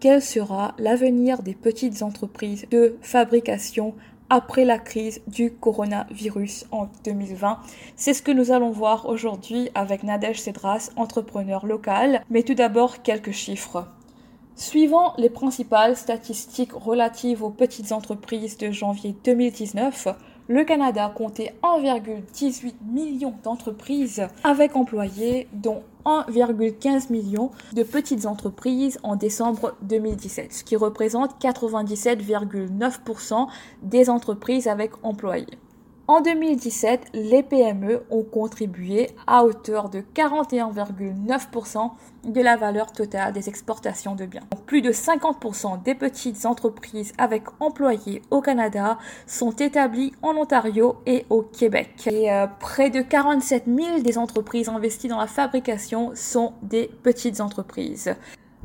quel sera l'avenir des petites entreprises de fabrication après la crise du coronavirus en 2020. C'est ce que nous allons voir aujourd'hui avec Nadège Cedras, entrepreneur local. Mais tout d'abord, quelques chiffres. Suivant les principales statistiques relatives aux petites entreprises de janvier 2019, le Canada comptait 1,18 million d'entreprises avec employés, dont 1,15 million de petites entreprises en décembre 2017, ce qui représente 97,9% des entreprises avec employés. En 2017, les PME ont contribué à hauteur de 41,9% de la valeur totale des exportations de biens. Plus de 50% des petites entreprises avec employés au Canada sont établies en Ontario et au Québec. Et euh, près de 47 000 des entreprises investies dans la fabrication sont des petites entreprises.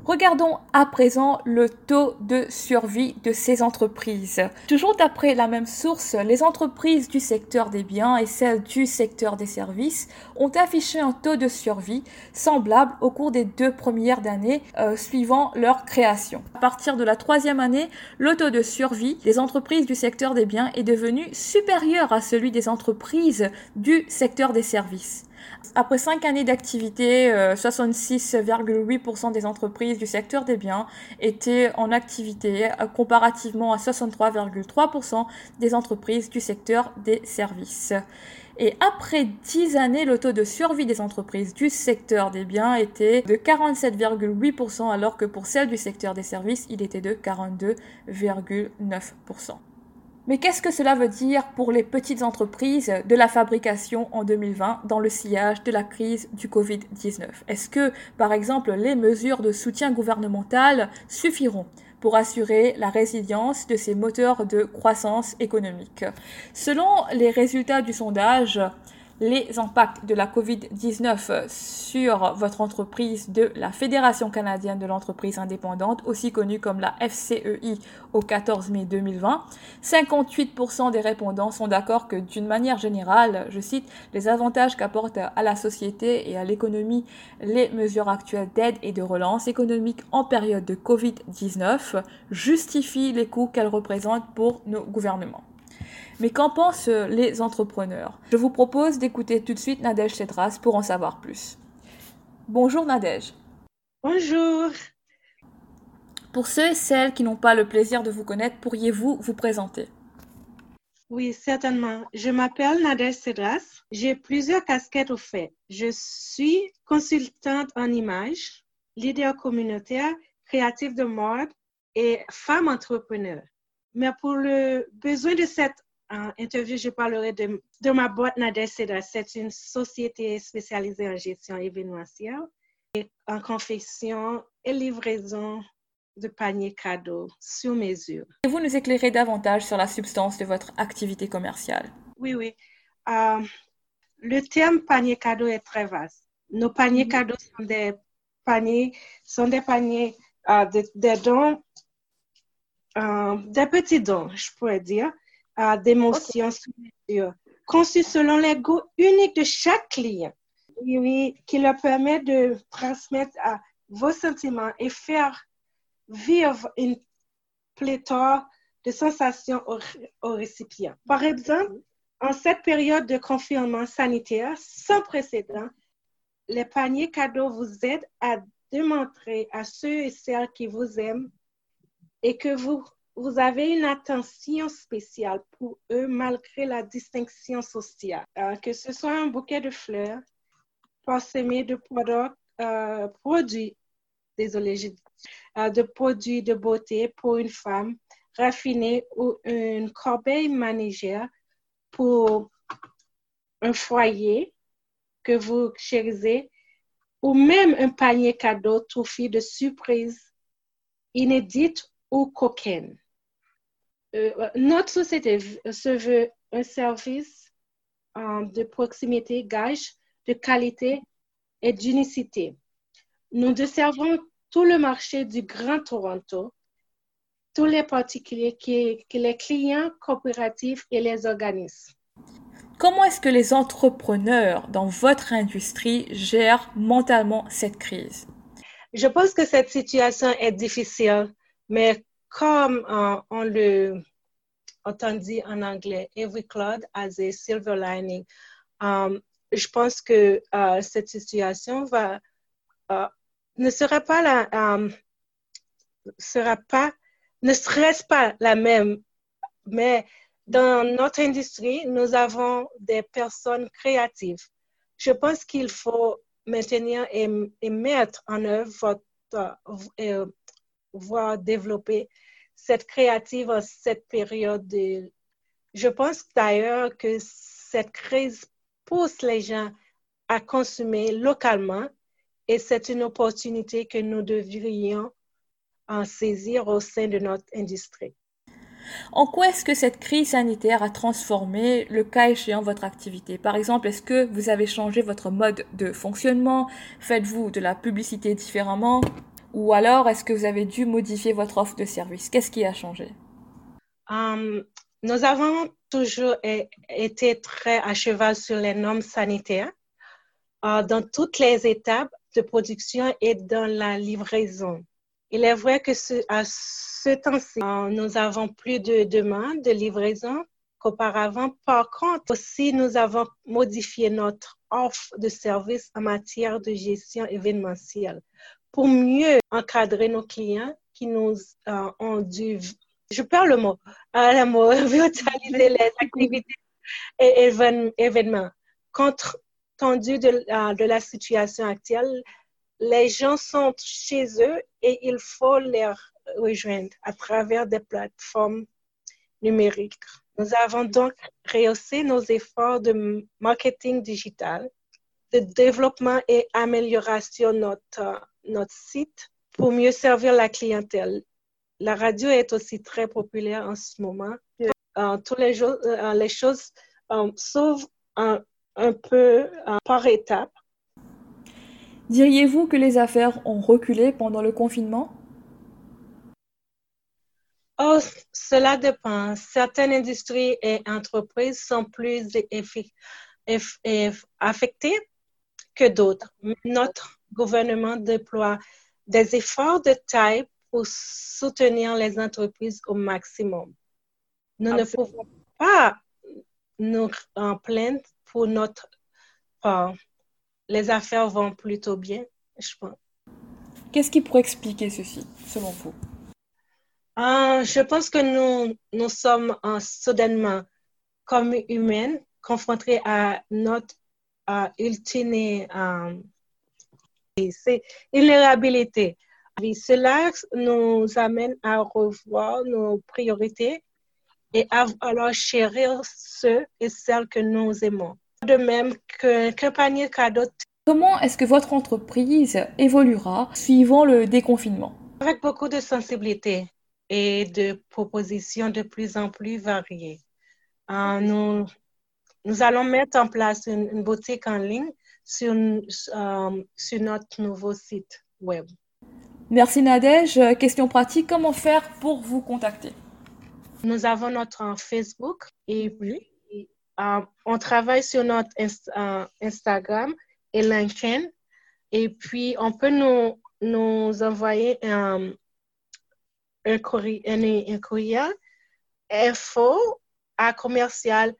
Regardons à présent le taux de survie de ces entreprises. Toujours d'après la même source, les entreprises du secteur des biens et celles du secteur des services ont affiché un taux de survie semblable au cours des deux premières années euh, suivant leur création. À partir de la troisième année, le taux de survie des entreprises du secteur des biens est devenu supérieur à celui des entreprises du secteur des services. Après cinq années d'activité, 66,8% euh, des entreprises du secteur des biens étaient en activité euh, comparativement à 63,3% des entreprises du secteur des services. Et après 10 années, le taux de survie des entreprises du secteur des biens était de 47,8% alors que pour celles du secteur des services, il était de 42,9%. Mais qu'est-ce que cela veut dire pour les petites entreprises de la fabrication en 2020 dans le sillage de la crise du Covid-19 Est-ce que, par exemple, les mesures de soutien gouvernemental suffiront pour assurer la résilience de ces moteurs de croissance économique? Selon les résultats du sondage, les impacts de la COVID-19 sur votre entreprise de la Fédération canadienne de l'entreprise indépendante, aussi connue comme la FCEI au 14 mai 2020. 58% des répondants sont d'accord que d'une manière générale, je cite, les avantages qu'apportent à la société et à l'économie les mesures actuelles d'aide et de relance économique en période de COVID-19 justifient les coûts qu'elles représentent pour nos gouvernements. Mais qu'en pensent euh, les entrepreneurs? Je vous propose d'écouter tout de suite Nadège Cedras pour en savoir plus. Bonjour Nadège. Bonjour. Pour ceux et celles qui n'ont pas le plaisir de vous connaître, pourriez-vous vous présenter? Oui, certainement. Je m'appelle Nadège Cedras. J'ai plusieurs casquettes au fait. Je suis consultante en images, leader communautaire, créative de mode et femme entrepreneur. Mais pour le besoin de cette en interview, je parlerai de, de ma boîte Nadeseda. C'est une société spécialisée en gestion événementielle et en confection et livraison de paniers cadeaux sur mesure. Pouvez-vous nous éclairer davantage sur la substance de votre activité commerciale? Oui, oui. Euh, le terme panier cadeau est très vaste. Nos paniers mm-hmm. cadeaux sont des paniers, sont des paniers, euh, des dons, euh, des petits dons, je pourrais dire, d'émotions conçues selon les goûts uniques de chaque client, oui, qui leur permet de transmettre à vos sentiments et faire vivre une pléthore de sensations aux, aux récipients. Par exemple, en cette période de confinement sanitaire sans précédent, les paniers cadeaux vous aident à démontrer à ceux et celles qui vous aiment et que vous vous avez une attention spéciale pour eux malgré la distinction sociale. Euh, que ce soit un bouquet de fleurs, parsemé de produits, euh, produits désolé, euh, de produits de beauté pour une femme raffinée ou une corbeille manigère pour un foyer que vous chérissez ou même un panier cadeau trouvé de surprises inédites ou coquines. Euh, notre société se veut un service euh, de proximité, gage de qualité et d'unicité. Nous desservons tout le marché du Grand Toronto, tous les particuliers, qui, les clients coopératifs et les organismes. Comment est-ce que les entrepreneurs dans votre industrie gèrent mentalement cette crise? Je pense que cette situation est difficile, mais comme on le entendit en anglais, every cloud has a silver lining. Um, je pense que uh, cette situation ne sera pas la, sera pas, ne serait pas la même, mais dans notre industrie, nous avons des personnes créatives. Je pense qu'il faut maintenir et, mettre en œuvre votre, euh, voire développer cette créative en cette période. De... Je pense d'ailleurs que cette crise pousse les gens à consommer localement et c'est une opportunité que nous devrions en saisir au sein de notre industrie. En quoi est-ce que cette crise sanitaire a transformé, le cas échéant, votre activité? Par exemple, est-ce que vous avez changé votre mode de fonctionnement? Faites-vous de la publicité différemment? Ou alors, est-ce que vous avez dû modifier votre offre de service? Qu'est-ce qui a changé? Um, Nous avons toujours été très à cheval sur les normes sanitaires uh, dans toutes les étapes de production et dans la livraison. Il est vrai que à ce temps-ci, euh, nous avons plus de demandes de livraison qu'auparavant. Par contre, aussi, nous avons modifié notre offre de services en matière de gestion événementielle pour mieux encadrer nos clients qui nous euh, ont dû, je perds le mot, à la mot, virtualiser les activités et événements. Compte tenu de, euh, de la situation actuelle, les gens sont chez eux et il faut les rejoindre à travers des plateformes numériques. Nous avons donc rehaussé nos efforts de marketing digital, de développement et amélioration de notre, notre site pour mieux servir la clientèle. La radio est aussi très populaire en ce moment. Euh, tous les, euh, les choses euh, s'ouvrent un, un, peu par étapes Diriez-vous que les affaires ont reculé pendant le confinement? Oh, cela dépend. Certaines industries et entreprises sont plus affectées que d'autres. Notre gouvernement déploie des efforts de taille pour soutenir les entreprises au maximum. Nous ne pouvons pas nous en plaindre pour notre part les affaires vont plutôt bien, je pense. Qu'est-ce qui pourrait expliquer ceci, selon vous? Euh, je pense que nous, nous sommes soudainement, comme humains, confrontés à notre ultime euh, vulnérabilité. Cela nous amène à revoir nos priorités et à alors chérir ceux et celles que nous aimons de même qu'un panier cadeau. Comment est-ce que votre entreprise évoluera suivant le déconfinement? Avec beaucoup de sensibilité et de propositions de plus en plus variées. Euh, nous, nous allons mettre en place une, boutique en ligne sur, euh, sur notre nouveau site web. Merci Nadège. Question pratique, comment faire pour vous contacter? Nous avons notre Facebook et puis euh, on travaille sur notre euh, Instagram et LinkedIn. Et puis, on peut nous, nous envoyer un, un, courrier, un, courrier info à commercial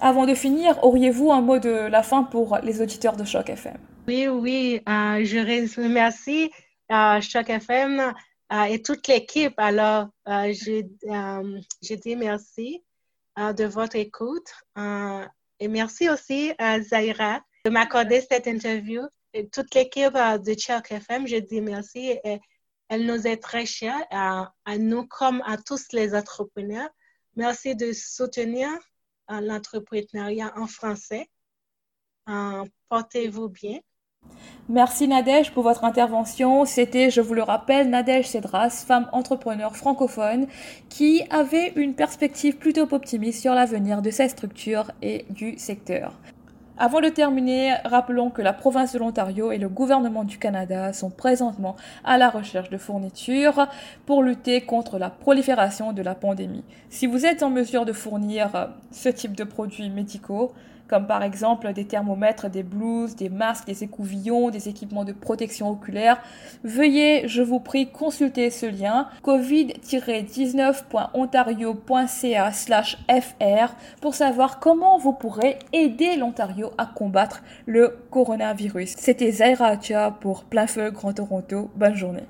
Avant de finir, auriez-vous un mot de la fin pour les auditeurs de Choc FM? Oui, oui, euh, je remercie euh, Choc FM euh, et toute l'équipe. Alors, euh, je, euh, je, dis merci de votre écoute. et merci aussi à Zaira de m'accorder cette interview. Toute l'équipe de Chuck FM, je dis merci. Elle nous est très chère à, nous comme à tous les entrepreneurs. Merci de soutenir l'entrepreneuriat en français. Portez-vous bien. Merci Nadège pour votre intervention. C'était, je vous le rappelle, Nadège Cédras, femme entrepreneur francophone, qui avait une perspective plutôt optimiste sur l'avenir de cette structure et du secteur. Avant de terminer, rappelons que la province de l'Ontario et le gouvernement du Canada sont présentement à la recherche de fournitures pour lutter contre la prolifération de la pandémie. Si vous êtes en mesure de fournir ce type de produits médicaux, comme par exemple des thermomètres, des blouses, des masques, des écouvillons, des équipements de protection oculaire, veuillez, je vous prie, consulter ce lien covid-19.ontario.ca/fr pour savoir comment vous pourrez aider l'Ontario à combattre le coronavirus. C'était Zaira Acha pour Plein Feu Grand Toronto. Bonne journée.